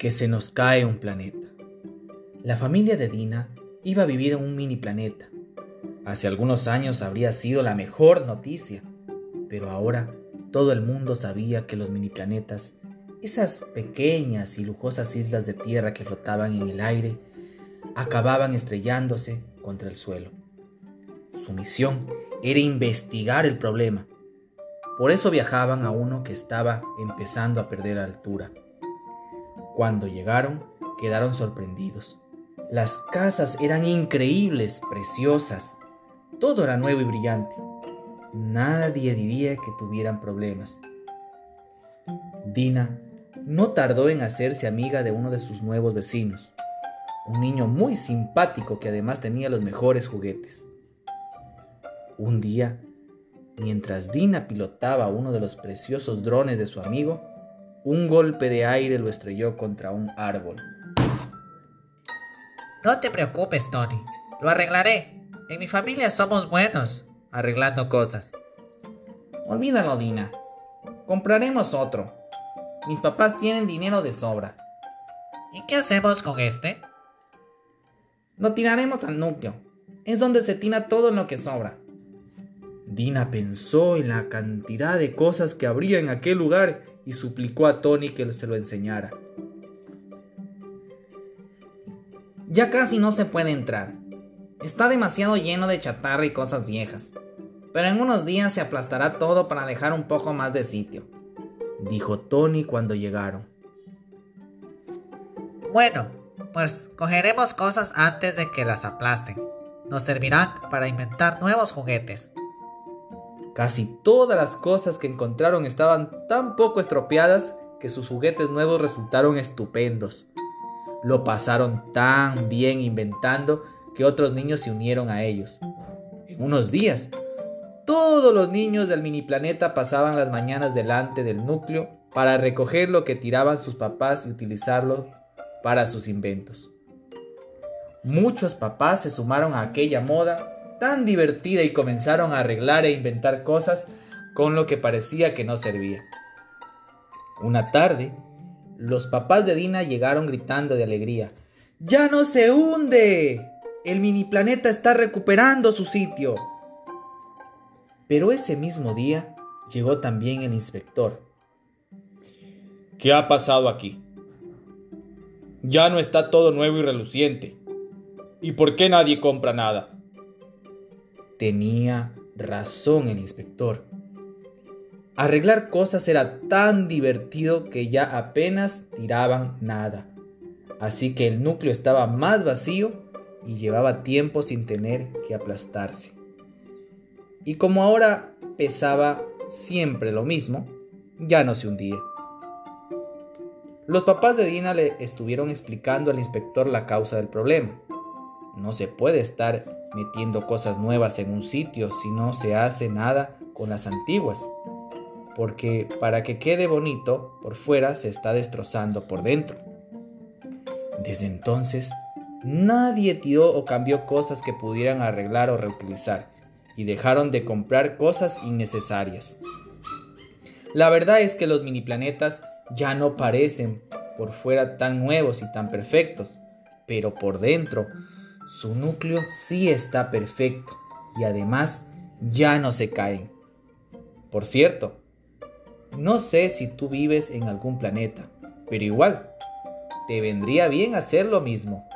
que se nos cae un planeta. La familia de Dina iba a vivir en un mini planeta. Hace algunos años habría sido la mejor noticia, pero ahora todo el mundo sabía que los mini planetas, esas pequeñas y lujosas islas de tierra que flotaban en el aire, acababan estrellándose contra el suelo. Su misión era investigar el problema. Por eso viajaban a uno que estaba empezando a perder altura. Cuando llegaron, quedaron sorprendidos. Las casas eran increíbles, preciosas. Todo era nuevo y brillante. Nadie diría que tuvieran problemas. Dina no tardó en hacerse amiga de uno de sus nuevos vecinos, un niño muy simpático que además tenía los mejores juguetes. Un día, mientras Dina pilotaba uno de los preciosos drones de su amigo, un golpe de aire lo estrelló contra un árbol. No te preocupes, Tony. Lo arreglaré. En mi familia somos buenos arreglando cosas. Olvídalo, Dina. Compraremos otro. Mis papás tienen dinero de sobra. ¿Y qué hacemos con este? Lo tiraremos al núcleo. Es donde se tina todo lo que sobra. Dina pensó en la cantidad de cosas que habría en aquel lugar y suplicó a Tony que se lo enseñara. Ya casi no se puede entrar. Está demasiado lleno de chatarra y cosas viejas. Pero en unos días se aplastará todo para dejar un poco más de sitio, dijo Tony cuando llegaron. Bueno, pues cogeremos cosas antes de que las aplasten. Nos servirán para inventar nuevos juguetes. Casi todas las cosas que encontraron estaban tan poco estropeadas que sus juguetes nuevos resultaron estupendos. Lo pasaron tan bien inventando que otros niños se unieron a ellos. En unos días, todos los niños del mini planeta pasaban las mañanas delante del núcleo para recoger lo que tiraban sus papás y utilizarlo para sus inventos. Muchos papás se sumaron a aquella moda tan divertida y comenzaron a arreglar e inventar cosas con lo que parecía que no servía. Una tarde, los papás de Dina llegaron gritando de alegría. ¡Ya no se hunde! El mini planeta está recuperando su sitio. Pero ese mismo día llegó también el inspector. ¿Qué ha pasado aquí? Ya no está todo nuevo y reluciente. ¿Y por qué nadie compra nada? Tenía razón el inspector. Arreglar cosas era tan divertido que ya apenas tiraban nada. Así que el núcleo estaba más vacío y llevaba tiempo sin tener que aplastarse. Y como ahora pesaba siempre lo mismo, ya no se hundía. Los papás de Dina le estuvieron explicando al inspector la causa del problema. No se puede estar metiendo cosas nuevas en un sitio si no se hace nada con las antiguas. Porque para que quede bonito por fuera se está destrozando por dentro. Desde entonces, nadie tiró o cambió cosas que pudieran arreglar o reutilizar y dejaron de comprar cosas innecesarias. La verdad es que los mini planetas ya no parecen por fuera tan nuevos y tan perfectos, pero por dentro su núcleo sí está perfecto y además ya no se caen. Por cierto, no sé si tú vives en algún planeta, pero igual, te vendría bien hacer lo mismo.